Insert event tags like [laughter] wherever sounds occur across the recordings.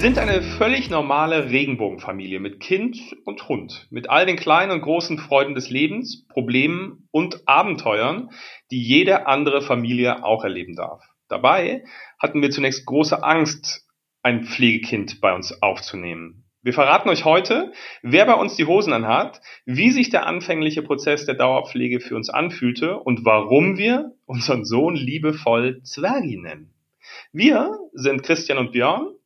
Wir sind eine völlig normale Regenbogenfamilie mit Kind und Hund, mit all den kleinen und großen Freuden des Lebens, Problemen und Abenteuern, die jede andere Familie auch erleben darf. Dabei hatten wir zunächst große Angst, ein Pflegekind bei uns aufzunehmen. Wir verraten euch heute, wer bei uns die Hosen anhat, wie sich der anfängliche Prozess der Dauerpflege für uns anfühlte und warum wir unseren Sohn liebevoll Zwergi nennen. Wir sind Christian und Björn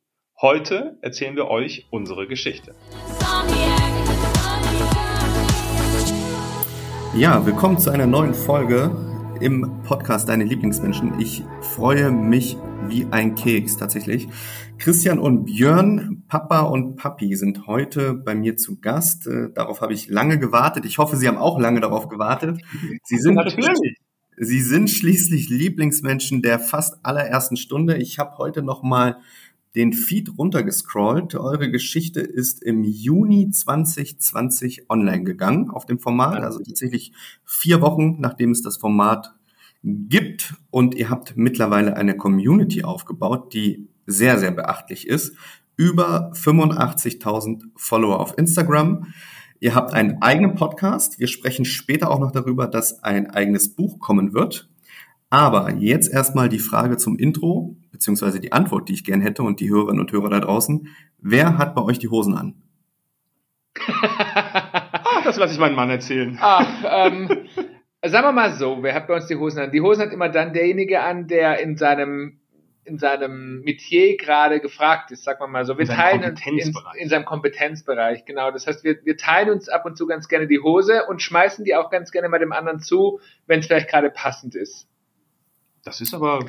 Heute erzählen wir euch unsere Geschichte. Ja, willkommen zu einer neuen Folge im Podcast Deine Lieblingsmenschen. Ich freue mich wie ein Keks tatsächlich. Christian und Björn, Papa und Papi, sind heute bei mir zu Gast. Äh, darauf habe ich lange gewartet. Ich hoffe, Sie haben auch lange darauf gewartet. Sie sind natürlich. Sie sind schließlich Lieblingsmenschen der fast allerersten Stunde. Ich habe heute noch mal den Feed runtergescrollt. Eure Geschichte ist im Juni 2020 online gegangen auf dem Format, also tatsächlich vier Wochen, nachdem es das Format gibt. Und ihr habt mittlerweile eine Community aufgebaut, die sehr, sehr beachtlich ist. Über 85.000 Follower auf Instagram. Ihr habt einen eigenen Podcast. Wir sprechen später auch noch darüber, dass ein eigenes Buch kommen wird. Aber jetzt erstmal die Frage zum Intro, beziehungsweise die Antwort, die ich gern hätte und die Hörerinnen und Hörer da draußen. Wer hat bei euch die Hosen an? [laughs] ah, das lasse ich meinen Mann erzählen. Ach, ähm, sagen wir mal so, wer hat bei uns die Hosen an? Die Hosen hat immer dann derjenige an, der in seinem in seinem Metier gerade gefragt ist, sagen wir mal so. Wir in teilen uns in, in, seinem Kompetenzbereich, genau. Das heißt, wir, wir teilen uns ab und zu ganz gerne die Hose und schmeißen die auch ganz gerne mal dem anderen zu, wenn es vielleicht gerade passend ist. Das ist aber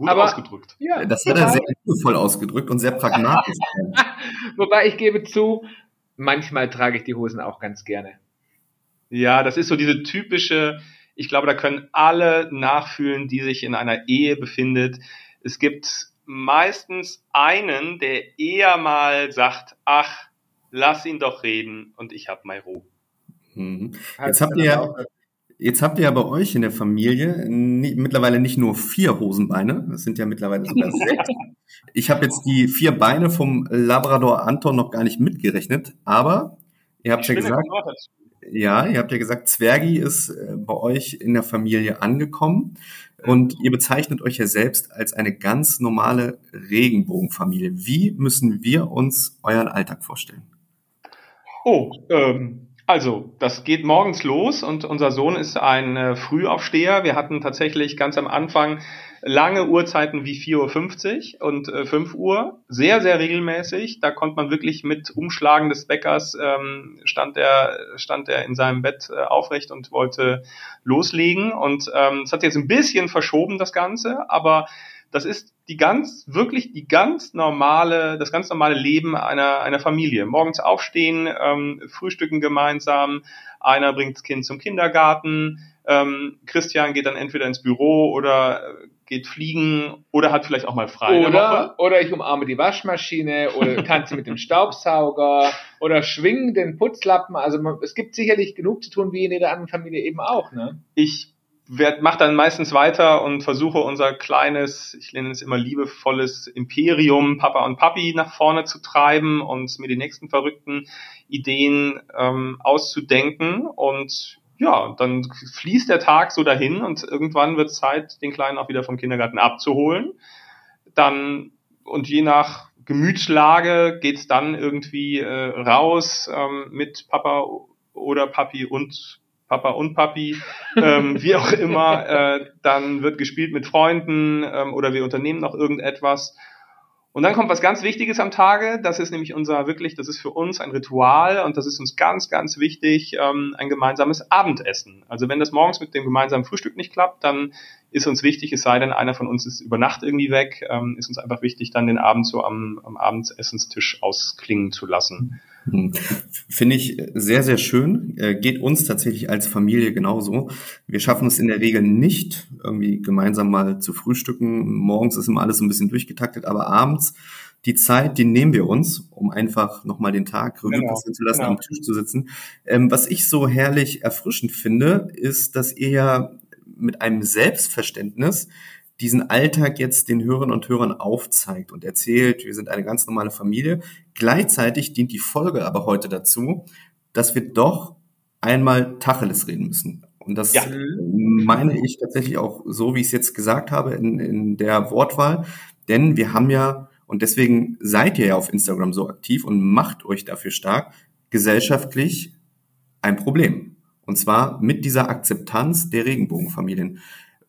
gut aber, ausgedrückt. Ja, das hat er sehr liebevoll ausgedrückt und sehr pragmatisch. [laughs] Wobei ich gebe zu, manchmal trage ich die Hosen auch ganz gerne. Ja, das ist so diese typische, ich glaube, da können alle nachfühlen, die sich in einer Ehe befindet. Es gibt meistens einen, der eher mal sagt, ach, lass ihn doch reden und ich hab mal Ruhe. Mhm. Jetzt habt ihr ja Jetzt habt ihr ja bei euch in der Familie nie, mittlerweile nicht nur vier Hosenbeine, das sind ja mittlerweile sogar [laughs] sechs. Ich habe jetzt die vier Beine vom Labrador Anton noch gar nicht mitgerechnet, aber ihr habt ich ja gesagt, ja, ihr habt ja gesagt, Zwergi ist äh, bei euch in der Familie angekommen und ihr bezeichnet euch ja selbst als eine ganz normale Regenbogenfamilie. Wie müssen wir uns euren Alltag vorstellen? Oh, ähm, also, das geht morgens los und unser Sohn ist ein äh, Frühaufsteher. Wir hatten tatsächlich ganz am Anfang lange Uhrzeiten wie 4.50 Uhr und äh, 5 Uhr. Sehr, sehr regelmäßig. Da konnte man wirklich mit Umschlagen des Bäckers ähm, stand er stand er in seinem Bett äh, aufrecht und wollte loslegen. Und ähm, es hat jetzt ein bisschen verschoben, das Ganze, aber das ist die ganz, wirklich die ganz normale, das ganz normale Leben einer, einer Familie. Morgens aufstehen, ähm, frühstücken gemeinsam, einer bringt das Kind zum Kindergarten, ähm, Christian geht dann entweder ins Büro oder geht fliegen oder hat vielleicht auch mal frei. Oder, oder ich umarme die Waschmaschine oder [laughs] tanze mit dem Staubsauger oder schwinge den Putzlappen. Also es gibt sicherlich genug zu tun, wie in jeder anderen Familie eben auch. Ne? Ich mache dann meistens weiter und versuche unser kleines, ich nenne es immer liebevolles Imperium Papa und Papi nach vorne zu treiben und mir die nächsten verrückten Ideen ähm, auszudenken. Und ja, dann fließt der Tag so dahin und irgendwann wird Zeit, den Kleinen auch wieder vom Kindergarten abzuholen. Dann und je nach Gemütslage geht's dann irgendwie äh, raus ähm, mit Papa oder Papi und Papa und Papi, ähm, [laughs] wie auch immer, äh, dann wird gespielt mit Freunden ähm, oder wir unternehmen noch irgendetwas. Und dann kommt was ganz Wichtiges am Tage, das ist nämlich unser wirklich, das ist für uns ein Ritual und das ist uns ganz, ganz wichtig, ähm, ein gemeinsames Abendessen. Also wenn das morgens mit dem gemeinsamen Frühstück nicht klappt, dann ist uns wichtig, es sei denn, einer von uns ist über Nacht irgendwie weg, ähm, ist uns einfach wichtig, dann den Abend so am, am Abendsessenstisch ausklingen zu lassen. Hm. Finde ich sehr, sehr schön. Äh, geht uns tatsächlich als Familie genauso. Wir schaffen es in der Regel nicht, irgendwie gemeinsam mal zu frühstücken. Morgens ist immer alles so ein bisschen durchgetaktet, aber abends die Zeit, die nehmen wir uns, um einfach nochmal den Tag Revue genau, passieren zu lassen, genau. am Tisch zu sitzen. Ähm, was ich so herrlich erfrischend finde, ist, dass ihr ja mit einem Selbstverständnis diesen Alltag jetzt den Hörern und Hörern aufzeigt und erzählt, wir sind eine ganz normale Familie. Gleichzeitig dient die Folge aber heute dazu, dass wir doch einmal Tacheles reden müssen. Und das ja. meine ich tatsächlich auch so, wie ich es jetzt gesagt habe in, in der Wortwahl. Denn wir haben ja, und deswegen seid ihr ja auf Instagram so aktiv und macht euch dafür stark, gesellschaftlich ein Problem. Und zwar mit dieser Akzeptanz der Regenbogenfamilien.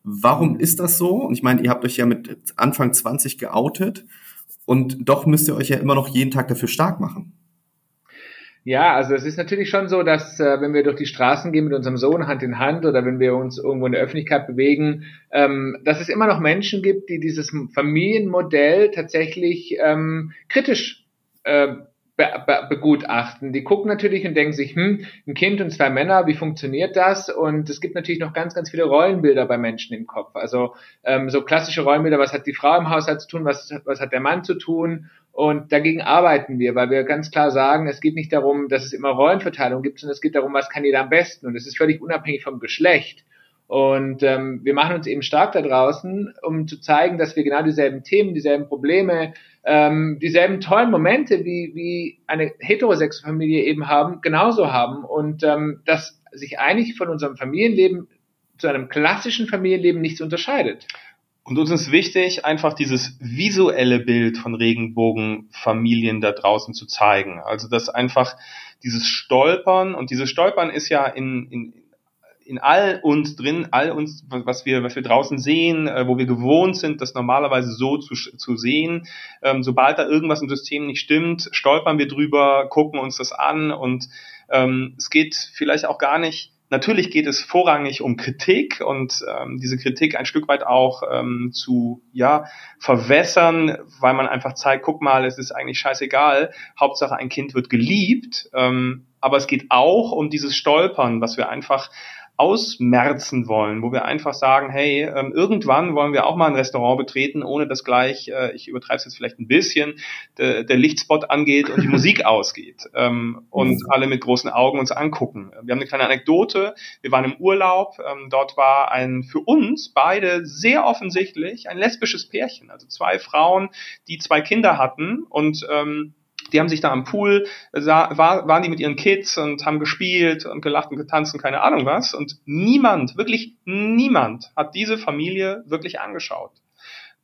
Warum ist das so? Und ich meine, ihr habt euch ja mit Anfang 20 geoutet und doch müsst ihr euch ja immer noch jeden Tag dafür stark machen. Ja, also es ist natürlich schon so, dass äh, wenn wir durch die Straßen gehen mit unserem Sohn Hand in Hand oder wenn wir uns irgendwo in der Öffentlichkeit bewegen, ähm, dass es immer noch Menschen gibt, die dieses Familienmodell tatsächlich ähm, kritisch äh, be be begutachten. Die gucken natürlich und denken sich, hm, ein Kind und zwei Männer, wie funktioniert das? Und es gibt natürlich noch ganz, ganz viele Rollenbilder bei Menschen im Kopf. Also ähm, so klassische Rollenbilder, was hat die Frau im Haushalt zu tun, was, was hat der Mann zu tun? Und dagegen arbeiten wir, weil wir ganz klar sagen, es geht nicht darum, dass es immer Rollenverteilung gibt, sondern es geht darum, was kann jeder am besten. Und es ist völlig unabhängig vom Geschlecht. Und ähm, wir machen uns eben stark da draußen, um zu zeigen, dass wir genau dieselben Themen, dieselben Probleme, ähm, dieselben tollen Momente, wie, wie eine heterosexuelle Familie eben haben, genauso haben. Und ähm, dass sich eigentlich von unserem Familienleben zu einem klassischen Familienleben nichts unterscheidet. Und uns ist wichtig, einfach dieses visuelle Bild von Regenbogenfamilien da draußen zu zeigen. Also dass einfach dieses Stolpern und dieses Stolpern ist ja in, in, in all uns drin, all uns, was wir, was wir draußen sehen, äh, wo wir gewohnt sind, das normalerweise so zu, zu sehen. Ähm, sobald da irgendwas im System nicht stimmt, stolpern wir drüber, gucken uns das an und ähm, es geht vielleicht auch gar nicht Natürlich geht es vorrangig um Kritik und ähm, diese Kritik ein Stück weit auch ähm, zu ja verwässern, weil man einfach zeigt, guck mal, es ist eigentlich scheißegal, Hauptsache ein Kind wird geliebt. Ähm, aber es geht auch um dieses Stolpern, was wir einfach ausmerzen wollen, wo wir einfach sagen, hey, ähm, irgendwann wollen wir auch mal ein Restaurant betreten, ohne dass gleich, äh, ich übertreibe es jetzt vielleicht ein bisschen, de, der Lichtspot angeht und die [laughs] Musik ausgeht ähm, und mhm. alle mit großen Augen uns angucken. Wir haben eine kleine Anekdote. Wir waren im Urlaub. Ähm, dort war ein für uns beide sehr offensichtlich ein lesbisches Pärchen, also zwei Frauen, die zwei Kinder hatten und ähm, die haben sich da am Pool, sah, war, waren die mit ihren Kids und haben gespielt und gelacht und getanzt und keine Ahnung was. Und niemand, wirklich niemand hat diese Familie wirklich angeschaut.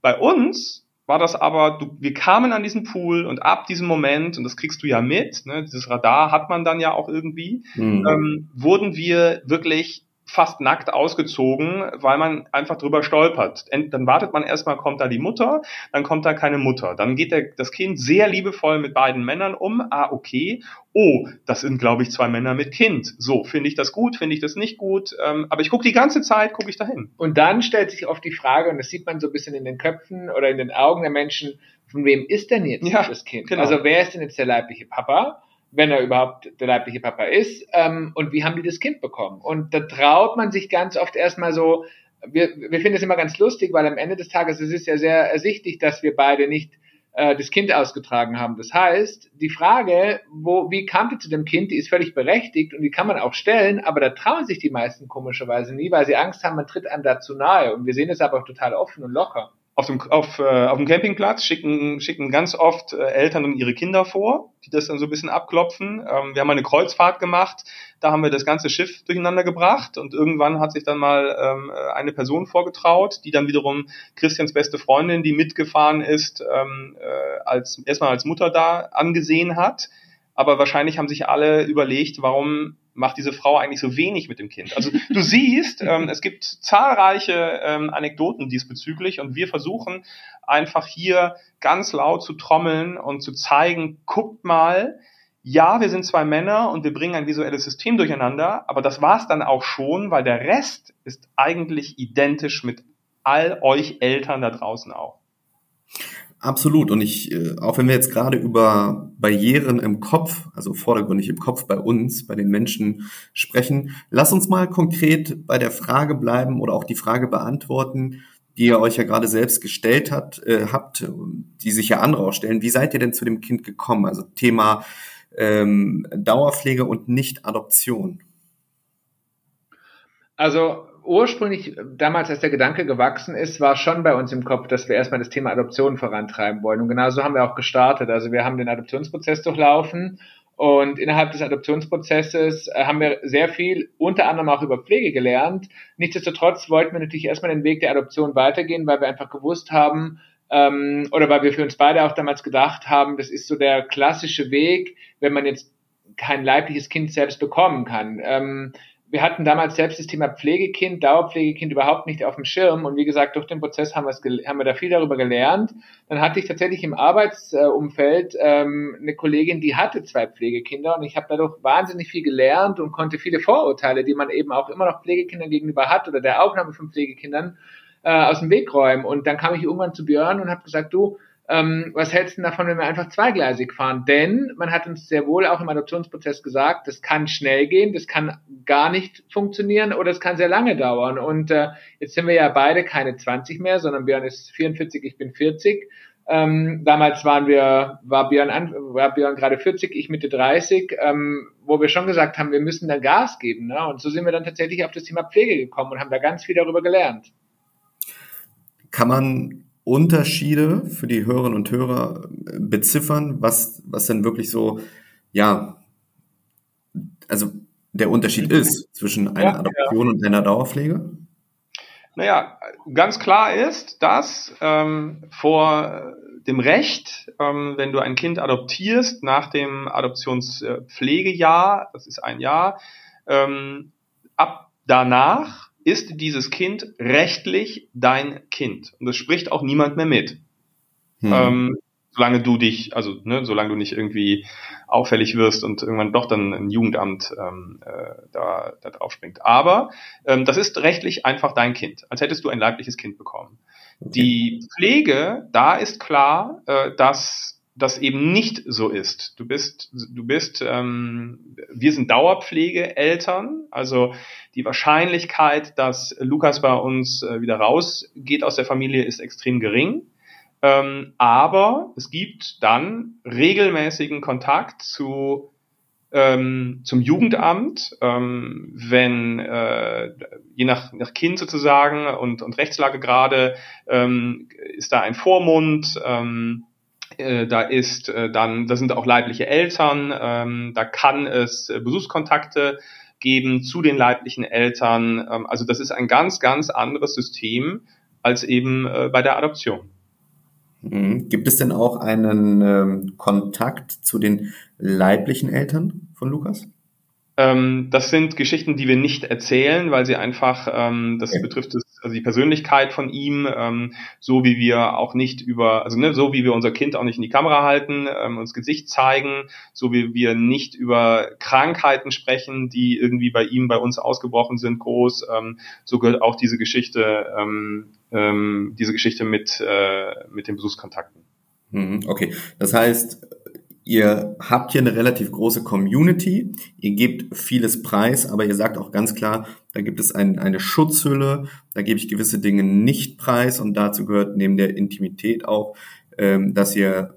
Bei uns war das aber, du, wir kamen an diesen Pool und ab diesem Moment, und das kriegst du ja mit, ne, dieses Radar hat man dann ja auch irgendwie, mhm. ähm, wurden wir wirklich fast nackt ausgezogen, weil man einfach drüber stolpert. Dann wartet man erstmal, kommt da die Mutter, dann kommt da keine Mutter. Dann geht der, das Kind sehr liebevoll mit beiden Männern um. Ah, okay. Oh, das sind, glaube ich, zwei Männer mit Kind. So, finde ich das gut, finde ich das nicht gut. Ähm, aber ich gucke die ganze Zeit, gucke ich dahin. Und dann stellt sich oft die Frage, und das sieht man so ein bisschen in den Köpfen oder in den Augen der Menschen, von wem ist denn jetzt ja, das Kind? Genau. Also wer ist denn jetzt der leibliche Papa? Wenn er überhaupt der leibliche Papa ist, ähm, und wie haben die das Kind bekommen? Und da traut man sich ganz oft erstmal so, wir, wir finden es immer ganz lustig, weil am Ende des Tages es ist ja sehr ersichtlich, dass wir beide nicht äh, das Kind ausgetragen haben. Das heißt, die Frage, wo, wie kam die zu dem Kind, die ist völlig berechtigt und die kann man auch stellen, aber da trauen sich die meisten komischerweise nie, weil sie Angst haben, man tritt einem dazu nahe. Und wir sehen es aber auch total offen und locker auf dem, auf, äh, auf dem Campingplatz schicken, schicken ganz oft äh, Eltern und ihre Kinder vor, die das dann so ein bisschen abklopfen. Ähm, wir haben eine Kreuzfahrt gemacht, da haben wir das ganze Schiff durcheinander gebracht und irgendwann hat sich dann mal ähm, eine Person vorgetraut, die dann wiederum Christians beste Freundin, die mitgefahren ist, ähm, äh, als erstmal als Mutter da angesehen hat. Aber wahrscheinlich haben sich alle überlegt, warum macht diese Frau eigentlich so wenig mit dem Kind? Also du [laughs] siehst, ähm, es gibt zahlreiche ähm, Anekdoten diesbezüglich und wir versuchen einfach hier ganz laut zu trommeln und zu zeigen, guckt mal, ja, wir sind zwei Männer und wir bringen ein visuelles System durcheinander, aber das war's dann auch schon, weil der Rest ist eigentlich identisch mit all euch Eltern da draußen auch. Absolut. Und ich, äh, auch wenn wir jetzt gerade über Barrieren im Kopf, also vordergründig im Kopf bei uns, bei den Menschen sprechen, lass uns mal konkret bei der Frage bleiben oder auch die Frage beantworten, die ihr euch ja gerade selbst gestellt hat, äh, habt, die sich ja andere auch stellen. Wie seid ihr denn zu dem Kind gekommen? Also Thema ähm, Dauerpflege und Nicht-Adoption. Also ursprünglich, damals, als der Gedanke gewachsen ist, war schon bei uns im Kopf, dass wir erstmal das Thema Adoption vorantreiben wollen. Und genau so haben wir auch gestartet. Also wir haben den Adoptionsprozess durchlaufen und innerhalb des Adoptionsprozesses äh, haben wir sehr viel, unter anderem auch über Pflege gelernt. Nichtsdestotrotz wollten wir natürlich erstmal den Weg der Adoption weitergehen, weil wir einfach gewusst haben, ähm, oder weil wir für uns beide auch damals gedacht haben, das ist so der klassische Weg, wenn man jetzt kein leibliches Kind selbst bekommen kann. Ähm, wir hatten damals selbst das Thema Pflegekind, Dauerpflegekind überhaupt nicht auf dem Schirm. Und wie gesagt, durch den Prozess haben, haben wir da viel darüber gelernt. Dann hatte ich tatsächlich im Arbeitsumfeld ähm, eine Kollegin, die hatte zwei Pflegekinder. Und ich habe dadurch wahnsinnig viel gelernt und konnte viele Vorurteile, die man eben auch immer noch Pflegekindern gegenüber hat oder der Aufnahme von Pflegekindern, äh, aus dem Weg räumen. Und dann kam ich irgendwann zu Björn und habe gesagt, du, ähm, was hältst du davon, wenn wir einfach zweigleisig fahren? Denn man hat uns sehr wohl auch im Adoptionsprozess gesagt, das kann schnell gehen, das kann gar nicht funktionieren oder es kann sehr lange dauern. Und äh, jetzt sind wir ja beide keine 20 mehr, sondern Björn ist 44, ich bin 40. Ähm, damals waren wir, war Björn, an, war Björn gerade 40, ich Mitte 30, ähm, wo wir schon gesagt haben, wir müssen da Gas geben. Ne? Und so sind wir dann tatsächlich auf das Thema Pflege gekommen und haben da ganz viel darüber gelernt. Kann man Unterschiede für die Hörerinnen und Hörer äh, beziffern, was, was denn wirklich so, ja, also der Unterschied ist zwischen einer ja, Adoption ja. und einer Dauerpflege? Naja, ganz klar ist, dass ähm, vor dem Recht, ähm, wenn du ein Kind adoptierst nach dem Adoptionspflegejahr, das ist ein Jahr, ähm, ab danach ist dieses Kind rechtlich dein Kind. Und das spricht auch niemand mehr mit. Hm. Ähm, solange du dich, also ne, solange du nicht irgendwie auffällig wirst und irgendwann doch dann ein Jugendamt ähm, äh, da, da drauf springt. Aber ähm, das ist rechtlich einfach dein Kind, als hättest du ein leibliches Kind bekommen. Okay. Die Pflege, da ist klar, äh, dass das eben nicht so ist. Du bist, du bist, ähm, wir sind Dauerpflegeeltern, also die Wahrscheinlichkeit, dass Lukas bei uns äh, wieder rausgeht aus der Familie, ist extrem gering. Ähm, aber es gibt dann regelmäßigen Kontakt zu ähm, zum Jugendamt, ähm, wenn äh, je nach, nach Kind sozusagen und, und Rechtslage gerade ähm, ist da ein Vormund. Ähm, äh, da ist äh, dann, da sind auch leibliche Eltern, ähm, da kann es äh, Besuchskontakte geben zu den leiblichen Eltern. Ähm, also das ist ein ganz, ganz anderes System als eben äh, bei der Adoption. Mhm. Gibt es denn auch einen ähm, Kontakt zu den leiblichen Eltern von Lukas? Ähm, das sind Geschichten, die wir nicht erzählen, weil sie einfach, ähm, das okay. betrifft es, also die Persönlichkeit von ihm, ähm, so wie wir auch nicht über, also ne, so wie wir unser Kind auch nicht in die Kamera halten, ähm, uns Gesicht zeigen, so wie wir nicht über Krankheiten sprechen, die irgendwie bei ihm, bei uns ausgebrochen sind, groß, ähm, so gehört auch diese Geschichte, ähm, ähm, diese Geschichte mit, äh, mit den Besuchskontakten. Mhm, okay, das heißt, Ihr habt hier eine relativ große Community, ihr gebt vieles preis, aber ihr sagt auch ganz klar, da gibt es ein, eine Schutzhülle, da gebe ich gewisse Dinge nicht preis und dazu gehört neben der Intimität auch, ähm, dass ihr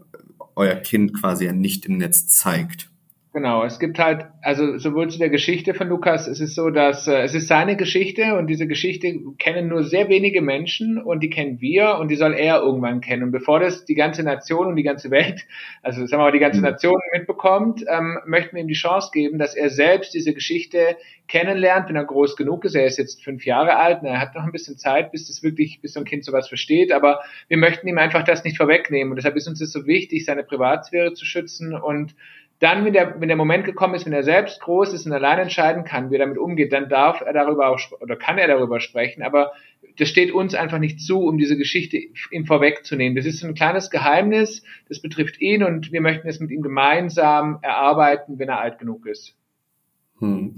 euer Kind quasi ja nicht im Netz zeigt. Genau, es gibt halt, also sowohl zu der Geschichte von Lukas, es ist so, dass äh, es ist seine Geschichte und diese Geschichte kennen nur sehr wenige Menschen und die kennen wir und die soll er irgendwann kennen. Und bevor das die ganze Nation und die ganze Welt, [laughs] also sagen wir mal die ganze mhm. Nation mitbekommt, ähm, möchten wir ihm die Chance geben, dass er selbst diese Geschichte kennenlernt, wenn er groß genug ist. Er ist jetzt fünf Jahre alt und er hat noch ein bisschen Zeit, bis das wirklich, bis so ein Kind sowas versteht. Aber wir möchten ihm einfach das nicht vorwegnehmen und deshalb ist uns das so wichtig, seine Privatsphäre zu schützen und dann, wenn der, wenn der Moment gekommen ist, wenn er selbst groß ist und allein entscheiden kann, wie er damit umgeht, dann darf er darüber auch, oder kann er darüber sprechen, aber das steht uns einfach nicht zu, um diese Geschichte ihm vorwegzunehmen. Das ist so ein kleines Geheimnis, das betrifft ihn und wir möchten es mit ihm gemeinsam erarbeiten, wenn er alt genug ist. Hm.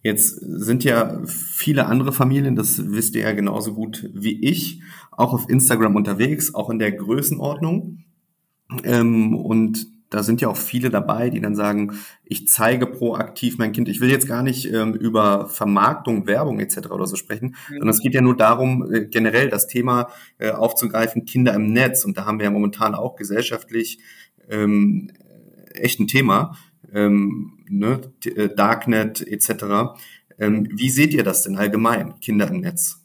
Jetzt sind ja viele andere Familien, das wisst ihr ja genauso gut wie ich, auch auf Instagram unterwegs, auch in der Größenordnung. Ähm, und da sind ja auch viele dabei, die dann sagen, ich zeige proaktiv mein Kind. Ich will jetzt gar nicht ähm, über Vermarktung, Werbung etc. oder so sprechen, mhm. sondern es geht ja nur darum, äh, generell das Thema äh, aufzugreifen, Kinder im Netz. Und da haben wir ja momentan auch gesellschaftlich ähm, echt ein Thema, ähm, ne? Äh, Darknet etc. Ähm, wie seht ihr das denn allgemein, Kinder im Netz?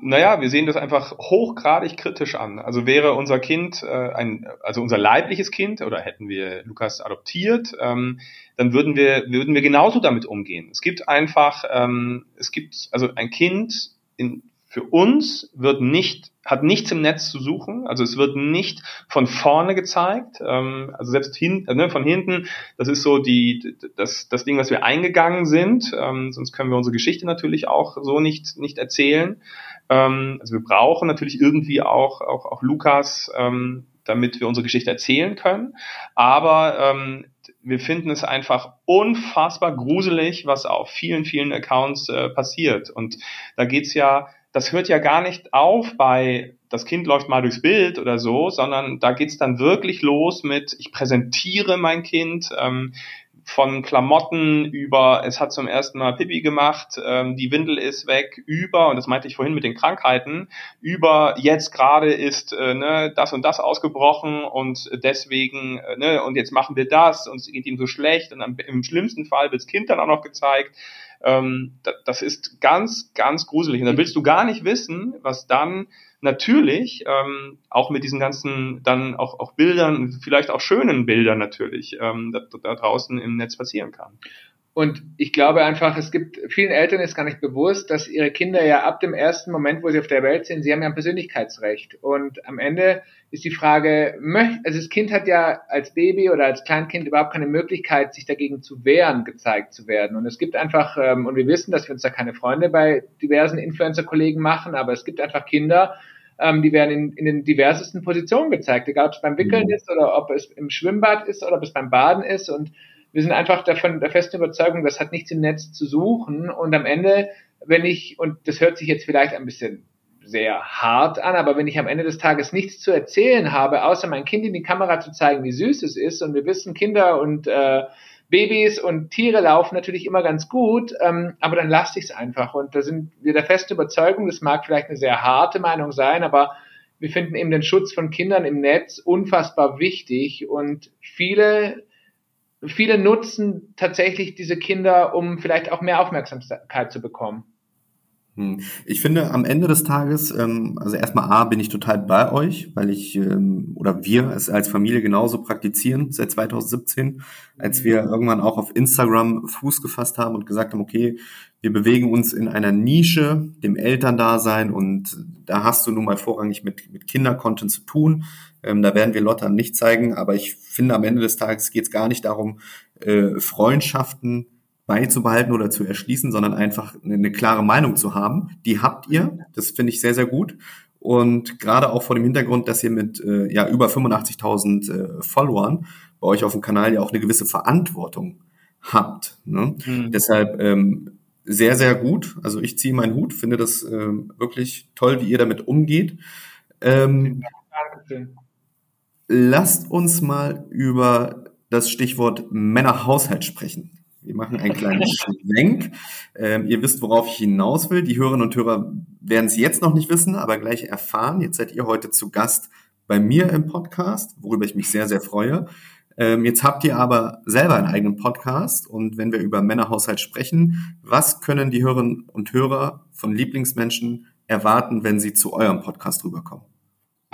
Naja, wir sehen das einfach hochgradig kritisch an. Also wäre unser Kind äh, ein, also unser leibliches Kind oder hätten wir Lukas adoptiert, ähm, dann würden wir würden wir genauso damit umgehen. Es gibt einfach, ähm, es gibt also ein Kind in für uns wird nicht, hat nichts im Netz zu suchen, also es wird nicht von vorne gezeigt, ähm, also selbst hin, äh, ne, von hinten, das ist so die, das, das Ding, was wir eingegangen sind, ähm, sonst können wir unsere Geschichte natürlich auch so nicht, nicht erzählen. Ähm, also wir brauchen natürlich irgendwie auch, auch, auch Lukas, ähm, damit wir unsere Geschichte erzählen können, aber ähm, wir finden es einfach unfassbar gruselig, was auf vielen, vielen Accounts äh, passiert. Und da geht's ja das hört ja gar nicht auf bei das Kind läuft mal durchs Bild oder so, sondern da geht's dann wirklich los mit, ich präsentiere mein Kind, ähm, von Klamotten über, es hat zum ersten Mal Pipi gemacht, ähm, die Windel ist weg, über, und das meinte ich vorhin mit den Krankheiten, über jetzt gerade ist äh, ne, das und das ausgebrochen und deswegen, äh, ne, und jetzt machen wir das und es geht ihm so schlecht und am, im schlimmsten Fall wirds Kind dann auch noch gezeigt. Ähm, das ist ganz, ganz gruselig. Und da willst du gar nicht wissen, was dann natürlich ähm, auch mit diesen ganzen dann auch, auch Bildern, vielleicht auch schönen Bildern natürlich, ähm, da, da draußen im Netz passieren kann. Und ich glaube einfach, es gibt vielen Eltern ist gar nicht bewusst, dass ihre Kinder ja ab dem ersten Moment, wo sie auf der Welt sind, sie haben ja ein Persönlichkeitsrecht. Und am Ende ist die Frage, also das Kind hat ja als Baby oder als Kleinkind überhaupt keine Möglichkeit, sich dagegen zu wehren, gezeigt zu werden. Und es gibt einfach, ähm, und wir wissen, dass wir uns da keine Freunde bei diversen Influencer-Kollegen machen, aber es gibt einfach Kinder, ähm, die werden in, in den diversesten Positionen gezeigt, egal ob es beim Wickeln mhm. ist oder ob es im Schwimmbad ist oder ob es beim Baden ist. Und wir sind einfach davon der festen Überzeugung, das hat nichts im Netz zu suchen. Und am Ende, wenn ich, und das hört sich jetzt vielleicht ein bisschen sehr hart an, aber wenn ich am Ende des Tages nichts zu erzählen habe, außer mein Kind in die Kamera zu zeigen, wie süß es ist, und wir wissen, Kinder und äh, Babys und Tiere laufen natürlich immer ganz gut, ähm, aber dann lasse ich es einfach. Und da sind wir der festen Überzeugung, das mag vielleicht eine sehr harte Meinung sein, aber wir finden eben den Schutz von Kindern im Netz unfassbar wichtig und viele viele nutzen tatsächlich diese Kinder, um vielleicht auch mehr Aufmerksamkeit zu bekommen. Hm. Ich finde am Ende des Tages, ähm, also erstmal A, bin ich total bei euch, weil ich ähm, oder wir es als Familie genauso praktizieren seit 2017, als wir irgendwann auch auf Instagram Fuß gefasst haben und gesagt haben, okay, wir bewegen uns in einer Nische, dem Elterndasein und da hast du nun mal vorrangig mit, mit Kindercontent zu tun. Ähm, da werden wir Lotta nicht zeigen, aber ich finde am Ende des Tages geht es gar nicht darum, äh, Freundschaften beizubehalten oder zu erschließen, sondern einfach eine klare Meinung zu haben. Die habt ihr. Das finde ich sehr, sehr gut. Und gerade auch vor dem Hintergrund, dass ihr mit äh, ja über 85.000 äh, Followern bei euch auf dem Kanal ja auch eine gewisse Verantwortung habt. Ne? Mhm. Deshalb ähm, sehr, sehr gut. Also ich ziehe meinen Hut, finde das ähm, wirklich toll, wie ihr damit umgeht. Ähm, lasst uns mal über das Stichwort Männerhaushalt sprechen. Wir machen einen kleinen [laughs] Schwenk. Ähm, ihr wisst, worauf ich hinaus will. Die Hörerinnen und Hörer werden es jetzt noch nicht wissen, aber gleich erfahren. Jetzt seid ihr heute zu Gast bei mir im Podcast, worüber ich mich sehr, sehr freue. Ähm, jetzt habt ihr aber selber einen eigenen Podcast und wenn wir über Männerhaushalt sprechen, was können die Hörerinnen und Hörer von Lieblingsmenschen erwarten, wenn sie zu eurem Podcast rüberkommen?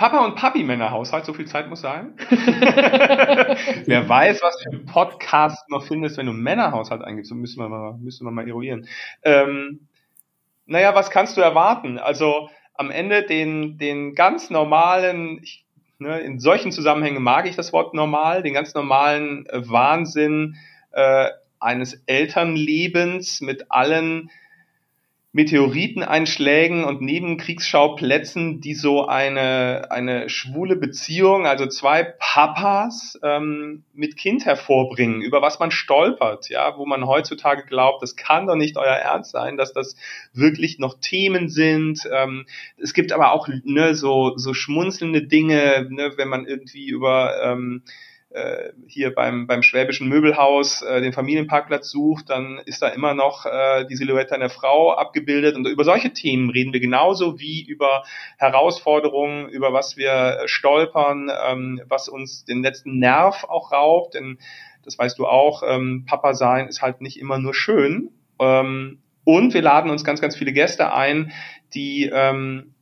Papa und Papi Männerhaushalt, so viel Zeit muss sein. [laughs] Wer weiß, was für ein Podcast noch findest, wenn du Männerhaushalt eingibst, so müssen wir mal, müssen wir mal eruieren. Ähm, naja, was kannst du erwarten? Also am Ende den, den ganz normalen, ich, ne, in solchen Zusammenhängen mag ich das Wort normal, den ganz normalen äh, Wahnsinn äh, eines Elternlebens mit allen Meteoriteneinschlägen und Nebenkriegsschauplätzen, die so eine, eine schwule Beziehung, also zwei Papas ähm, mit Kind hervorbringen, über was man stolpert, ja, wo man heutzutage glaubt, das kann doch nicht euer Ernst sein, dass das wirklich noch Themen sind. Ähm, es gibt aber auch ne, so, so schmunzelnde Dinge, ne, wenn man irgendwie über ähm, äh, hier beim, beim schwäbischen Möbelhaus äh, den Familienparkplatz sucht, dann ist da immer noch äh, die Silhouette einer Frau abgebildet. Und über solche Themen reden wir genauso wie über Herausforderungen, über was wir stolpern, ähm, was uns den letzten Nerv auch raubt. Denn das weißt du auch, ähm, Papa sein ist halt nicht immer nur schön. Ähm, und wir laden uns ganz, ganz viele Gäste ein, die, ähm,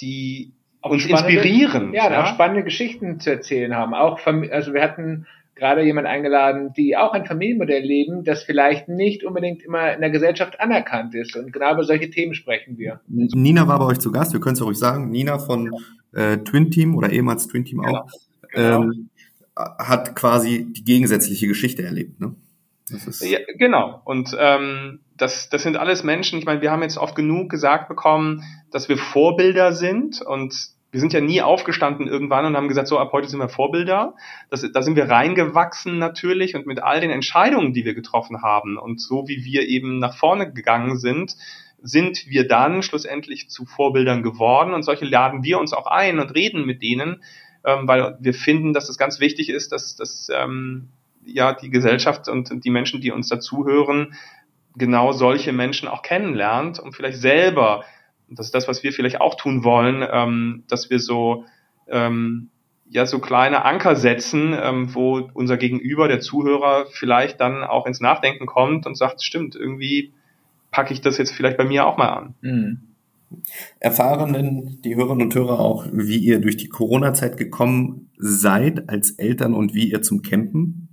die uns inspirieren. Ja, ja, auch spannende Geschichten zu erzählen haben. Auch, also wir hatten gerade jemand eingeladen, die auch ein Familienmodell leben, das vielleicht nicht unbedingt immer in der Gesellschaft anerkannt ist. Und genau über solche Themen sprechen wir. Nina war bei euch zu Gast, wir können es euch sagen. Nina von äh, Twin Team oder ehemals Twin Team auch, genau. Ähm, hat quasi die gegensätzliche Geschichte erlebt. Ne? Ja, genau. Und ähm, das, das sind alles Menschen, ich meine, wir haben jetzt oft genug gesagt bekommen, dass wir Vorbilder sind und wir sind ja nie aufgestanden irgendwann und haben gesagt, so ab heute sind wir Vorbilder. Das, da sind wir reingewachsen natürlich und mit all den Entscheidungen, die wir getroffen haben und so wie wir eben nach vorne gegangen sind, sind wir dann schlussendlich zu Vorbildern geworden und solche laden wir uns auch ein und reden mit denen, ähm, weil wir finden, dass es ganz wichtig ist, dass, dass ähm, ja die Gesellschaft und die Menschen, die uns dazuhören, genau solche Menschen auch kennenlernt und vielleicht selber das ist das, was wir vielleicht auch tun wollen, ähm, dass wir so ähm, ja so kleine Anker setzen, ähm, wo unser Gegenüber, der Zuhörer, vielleicht dann auch ins Nachdenken kommt und sagt, stimmt, irgendwie packe ich das jetzt vielleicht bei mir auch mal an. Mhm. Erfahren denn die Hörerinnen und Hörer auch, wie ihr durch die Corona-Zeit gekommen seid als Eltern und wie ihr zum Campen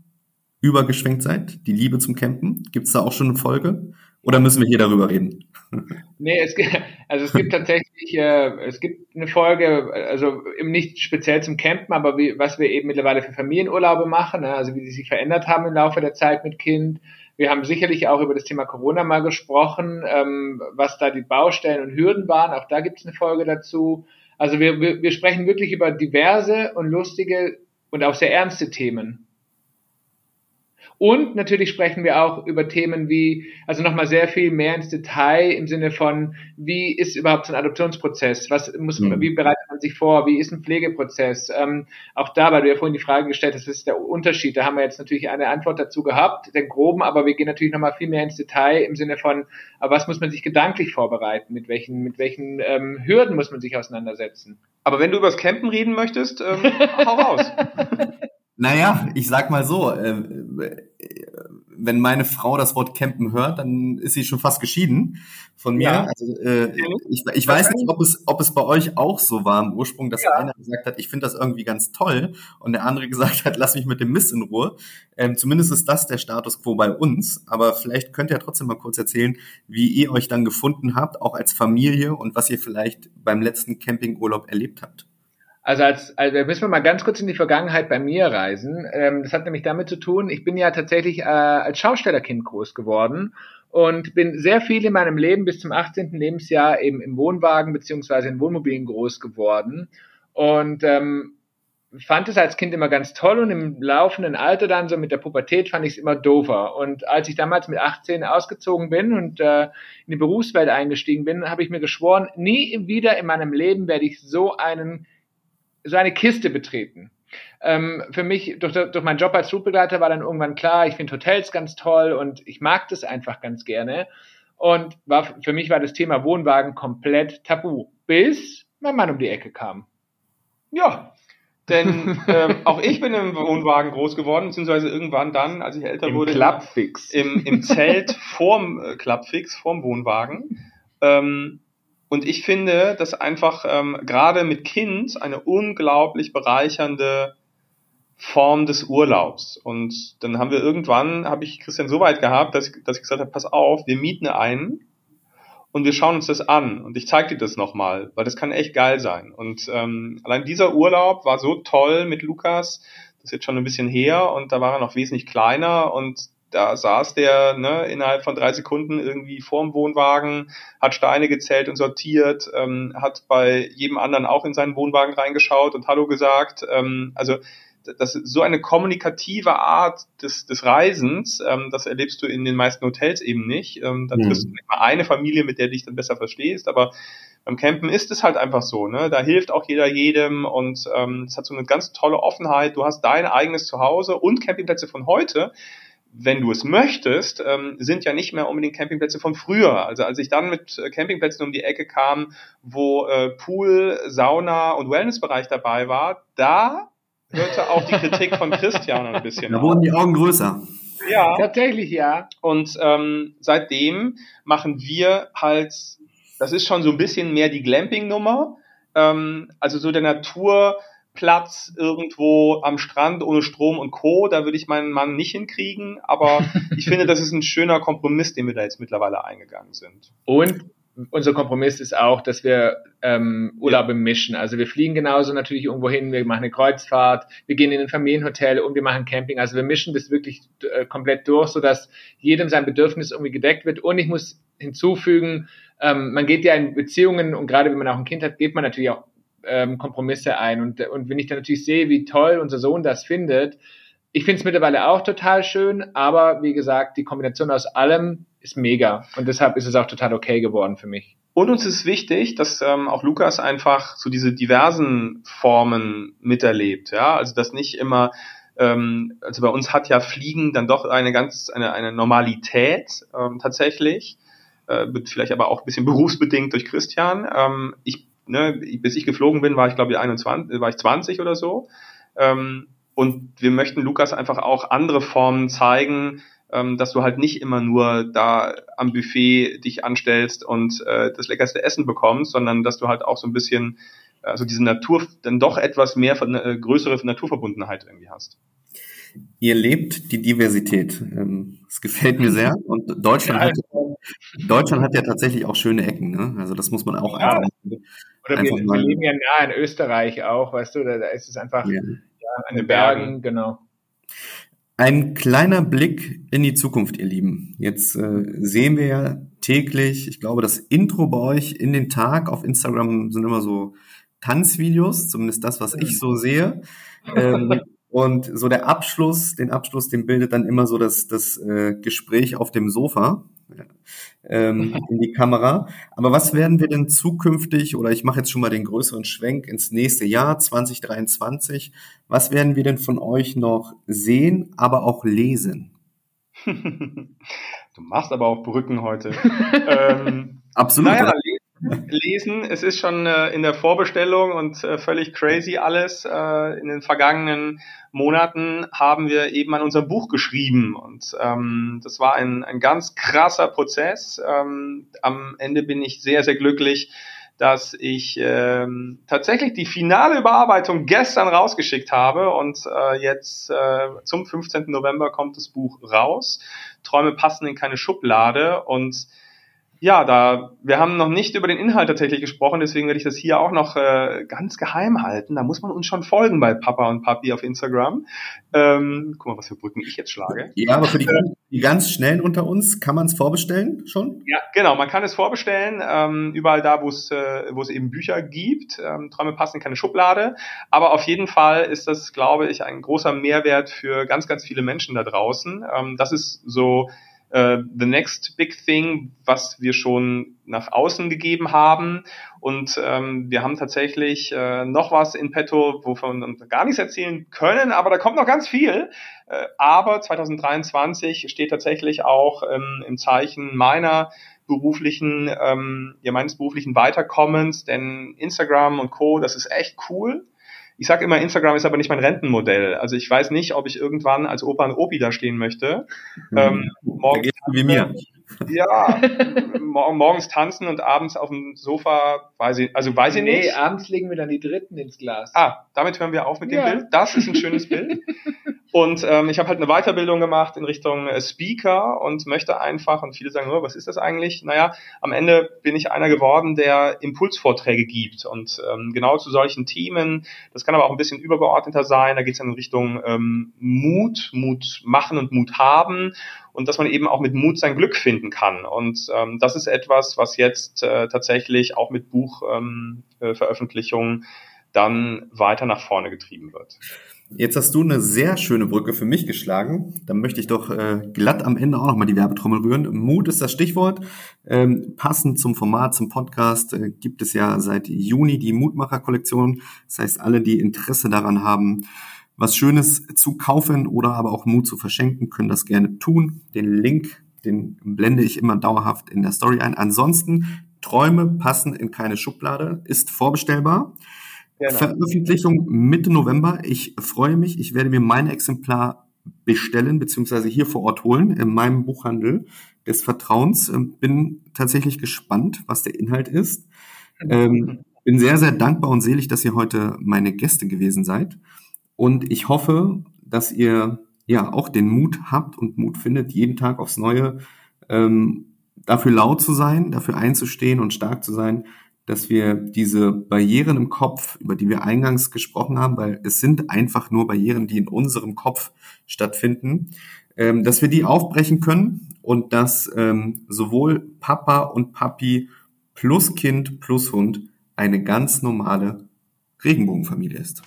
übergeschwenkt seid? Die Liebe zum Campen? Gibt es da auch schon eine Folge? Oder müssen wir hier darüber reden? [laughs] Nee, es gibt, also es gibt tatsächlich, äh, es gibt eine Folge, also nicht speziell zum Campen, aber wie, was wir eben mittlerweile für Familienurlaube machen, ne, also wie sie sich verändert haben im Laufe der Zeit mit Kind. Wir haben sicherlich auch über das Thema Corona mal gesprochen, ähm, was da die Baustellen und Hürden waren. Auch da gibt es eine Folge dazu. Also wir, wir, wir sprechen wirklich über diverse und lustige und auch sehr ernste Themen. Und natürlich sprechen wir auch über Themen wie, also nochmal sehr viel mehr ins Detail im Sinne von, wie ist überhaupt so ein Adoptionsprozess? Was muss man, mhm. wie bereitet man sich vor? Wie ist ein Pflegeprozess? Ähm, auch da, weil du ja vorhin die Frage gestellt hast, was ist der Unterschied? Da haben wir jetzt natürlich eine Antwort dazu gehabt, den groben, aber wir gehen natürlich nochmal viel mehr ins Detail im Sinne von, was muss man sich gedanklich vorbereiten? Mit welchen, mit welchen ähm, Hürden muss man sich auseinandersetzen? Aber wenn du über das Campen reden möchtest, ähm, hau raus. [laughs] Naja, ich sag mal so, äh, wenn meine Frau das Wort campen hört, dann ist sie schon fast geschieden von mir. Ja. Also, äh, ich, ich weiß nicht, ob es, ob es bei euch auch so war im Ursprung, dass ja. einer gesagt hat, ich finde das irgendwie ganz toll und der andere [laughs] gesagt hat, lass mich mit dem Mist in Ruhe. Ähm, zumindest ist das der Status quo bei uns. Aber vielleicht könnt ihr trotzdem mal kurz erzählen, wie ihr euch dann gefunden habt, auch als Familie und was ihr vielleicht beim letzten Campingurlaub erlebt habt. Also als, also müssen wir mal ganz kurz in die Vergangenheit bei mir reisen. Ähm, das hat nämlich damit zu tun, ich bin ja tatsächlich äh, als Schaustellerkind groß geworden und bin sehr viel in meinem Leben bis zum 18. Lebensjahr eben im Wohnwagen beziehungsweise in Wohnmobilen groß geworden und ähm, fand es als Kind immer ganz toll und im laufenden Alter dann so mit der Pubertät fand ich es immer doofer. Und als ich damals mit 18 ausgezogen bin und äh, in die Berufswelt eingestiegen bin, habe ich mir geschworen, nie wieder in meinem Leben werde ich so einen so eine Kiste betreten. Ähm, für mich, durch, durch meinen Job als Flugbegleiter war dann irgendwann klar, ich finde Hotels ganz toll und ich mag das einfach ganz gerne. Und war, für mich war das Thema Wohnwagen komplett tabu, bis mein Mann um die Ecke kam. Ja, denn ähm, auch ich bin im Wohnwagen groß geworden, beziehungsweise irgendwann dann, als ich älter Im wurde, Klappfix. Im, im Zelt vorm äh, Klappfix, vorm Wohnwagen. Ähm, und ich finde, dass einfach ähm, gerade mit Kind eine unglaublich bereichernde Form des Urlaubs. Und dann haben wir irgendwann, habe ich Christian so weit gehabt, dass ich, dass ich gesagt habe, pass auf, wir mieten einen und wir schauen uns das an. Und ich zeige dir das nochmal, weil das kann echt geil sein. Und ähm, allein dieser Urlaub war so toll mit Lukas, das ist jetzt schon ein bisschen her und da war er noch wesentlich kleiner und da saß der ne, innerhalb von drei Sekunden irgendwie vorm Wohnwagen, hat Steine gezählt und sortiert, ähm, hat bei jedem anderen auch in seinen Wohnwagen reingeschaut und Hallo gesagt. Ähm, also das ist so eine kommunikative Art des, des Reisens, ähm, das erlebst du in den meisten Hotels eben nicht. Ähm, da mhm. triffst du nicht mal eine Familie, mit der dich dann besser verstehst, aber beim Campen ist es halt einfach so, ne? Da hilft auch jeder jedem und ähm, es hat so eine ganz tolle Offenheit. Du hast dein eigenes Zuhause und Campingplätze von heute wenn du es möchtest, ähm, sind ja nicht mehr unbedingt Campingplätze von früher. Also als ich dann mit äh, Campingplätzen um die Ecke kam, wo äh, Pool, Sauna und Wellnessbereich dabei war, da hörte auch die Kritik von [laughs] Christian ein bisschen. Da wurden die Augen größer. Ja. Tatsächlich, ja. Und ähm, seitdem machen wir halt, das ist schon so ein bisschen mehr die Glamping-Nummer. Ähm, also so der Naturplatz irgendwo am Strand ohne Strom und Co. Da würde ich meinen Mann nicht hinkriegen, aber [laughs] ich finde, das ist ein schöner Kompromiss, den wir da jetzt mittlerweile eingegangen sind. Und unser Kompromiss ist auch, dass wir ähm, Urlaube mischen. Also wir fliegen genauso natürlich irgendwo hin, wir machen eine Kreuzfahrt, wir gehen in ein Familienhotel und wir machen Camping. Also wir mischen das wirklich äh, komplett durch, sodass jedem sein Bedürfnis irgendwie gedeckt wird. Und ich muss hinzufügen, ähm, man geht ja in Beziehungen und gerade wenn man auch ein Kind hat, geht man natürlich auch ähm, Kompromisse ein. Und, und wenn ich dann natürlich sehe, wie toll unser Sohn das findet, ich finde es mittlerweile auch total schön, aber wie gesagt, die Kombination aus allem ist mega. Und deshalb ist es auch total okay geworden für mich. Und uns ist wichtig, dass ähm, auch Lukas einfach so diese diversen Formen miterlebt. Ja, also dass nicht immer, ähm, also bei uns hat ja Fliegen dann doch eine ganz eine, eine Normalität ähm, tatsächlich, äh, vielleicht aber auch ein bisschen berufsbedingt durch Christian. Ähm, ich, ne, bis ich geflogen bin, war ich glaube ich 21, war ich 20 oder so. Ähm, und wir möchten Lukas einfach auch andere Formen zeigen, ähm, dass du halt nicht immer nur da am Buffet dich anstellst und äh, das leckerste Essen bekommst, sondern dass du halt auch so ein bisschen, also diese Natur, dann doch etwas mehr, äh, größere Naturverbundenheit irgendwie hast. Ihr lebt die Diversität. Ähm, das gefällt mir sehr. Und Deutschland, ja, hat, Deutschland hat ja tatsächlich auch schöne Ecken. Ne? Also das muss man auch ja. einfach. Oder wir, wir, leben ja nah in Österreich auch, weißt du, da, da ist es einfach ja. Ja, an den Bergen, genau. Ein kleiner Blick in die Zukunft, ihr Lieben. Jetzt äh, sehen wir ja täglich, ich glaube, das Intro bei euch in den Tag auf Instagram sind immer so Tanzvideos, zumindest das, was ich so sehe. Ähm, [laughs] und so der Abschluss, den Abschluss, den bildet dann immer so das, das äh, Gespräch auf dem Sofa ähm, [laughs] in die Kamera. Aber was werden wir denn zukünftig, oder ich mache jetzt schon mal den größeren Schwenk ins nächste Jahr 2023, was werden wir denn von euch noch sehen, aber auch lesen? [laughs] du machst aber auch Brücken heute. [laughs] ähm, Absolut. Naja, lesen. Es ist schon äh, in der Vorbestellung und äh, völlig crazy alles. Äh, in den vergangenen Monaten haben wir eben an unserem Buch geschrieben und ähm, das war ein, ein ganz krasser Prozess. Ähm, am Ende bin ich sehr, sehr glücklich, dass ich ähm, tatsächlich die finale Überarbeitung gestern rausgeschickt habe und äh, jetzt äh, zum 15. November kommt das Buch raus. Träume passen in keine Schublade und ja, da wir haben noch nicht über den Inhalt tatsächlich gesprochen, deswegen werde ich das hier auch noch äh, ganz geheim halten. Da muss man uns schon folgen bei Papa und Papi auf Instagram. Ähm, guck mal, was für Brücken ich jetzt schlage. Ja, aber für die, die ganz schnellen unter uns kann man es vorbestellen schon? Ja, genau, man kann es vorbestellen, ähm, überall da, wo es äh, wo es eben Bücher gibt. Ähm, Träume passen in keine Schublade, aber auf jeden Fall ist das, glaube ich, ein großer Mehrwert für ganz, ganz viele Menschen da draußen. Ähm, das ist so äh, the next big thing, was wir schon nach außen gegeben haben. Und ähm, wir haben tatsächlich äh, noch was in petto, wovon wir gar nichts erzählen können, aber da kommt noch ganz viel. Äh, aber 2023 steht tatsächlich auch ähm, im Zeichen meiner beruflichen, ähm, ja, meines beruflichen Weiterkommens, denn Instagram und Co., das ist echt cool. Ich sage immer, Instagram ist aber nicht mein Rentenmodell. Also ich weiß nicht, ob ich irgendwann als Opa und Opi da stehen möchte. Mhm. Ähm, morgens, wie mir. Ja, [laughs] morgens tanzen und abends auf dem Sofa, weiß ich, also weiß ich nee, nicht. Nee, abends legen wir dann die Dritten ins Glas. Ah, damit hören wir auf mit dem ja. Bild. Das ist ein schönes Bild. [laughs] Und ähm, ich habe halt eine Weiterbildung gemacht in Richtung äh, Speaker und möchte einfach, und viele sagen, oh, was ist das eigentlich? Naja, am Ende bin ich einer geworden, der Impulsvorträge gibt. Und ähm, genau zu solchen Themen, das kann aber auch ein bisschen übergeordneter sein, da geht es dann in Richtung ähm, Mut, Mut machen und Mut haben und dass man eben auch mit Mut sein Glück finden kann. Und ähm, das ist etwas, was jetzt äh, tatsächlich auch mit Buchveröffentlichungen äh, dann weiter nach vorne getrieben wird. Jetzt hast du eine sehr schöne Brücke für mich geschlagen. Dann möchte ich doch äh, glatt am Ende auch nochmal die Werbetrommel rühren. Mut ist das Stichwort. Ähm, passend zum Format, zum Podcast äh, gibt es ja seit Juni die Mutmacher-Kollektion. Das heißt, alle, die Interesse daran haben, was Schönes zu kaufen oder aber auch Mut zu verschenken, können das gerne tun. Den Link, den blende ich immer dauerhaft in der Story ein. Ansonsten, Träume passen in keine Schublade, ist vorbestellbar. Genau. Veröffentlichung Mitte November. Ich freue mich. Ich werde mir mein Exemplar bestellen beziehungsweise hier vor Ort holen in meinem Buchhandel des Vertrauens. Ähm, bin tatsächlich gespannt, was der Inhalt ist. Ähm, bin sehr, sehr dankbar und selig, dass ihr heute meine Gäste gewesen seid. Und ich hoffe, dass ihr ja auch den Mut habt und Mut findet, jeden Tag aufs Neue ähm, dafür laut zu sein, dafür einzustehen und stark zu sein, dass wir diese Barrieren im Kopf, über die wir eingangs gesprochen haben, weil es sind einfach nur Barrieren, die in unserem Kopf stattfinden, ähm, dass wir die aufbrechen können und dass ähm, sowohl Papa und Papi plus Kind plus Hund eine ganz normale Regenbogenfamilie ist.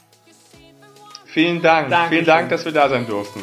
Vielen Dank. Dankeschön. Vielen Dank, dass wir da sein durften.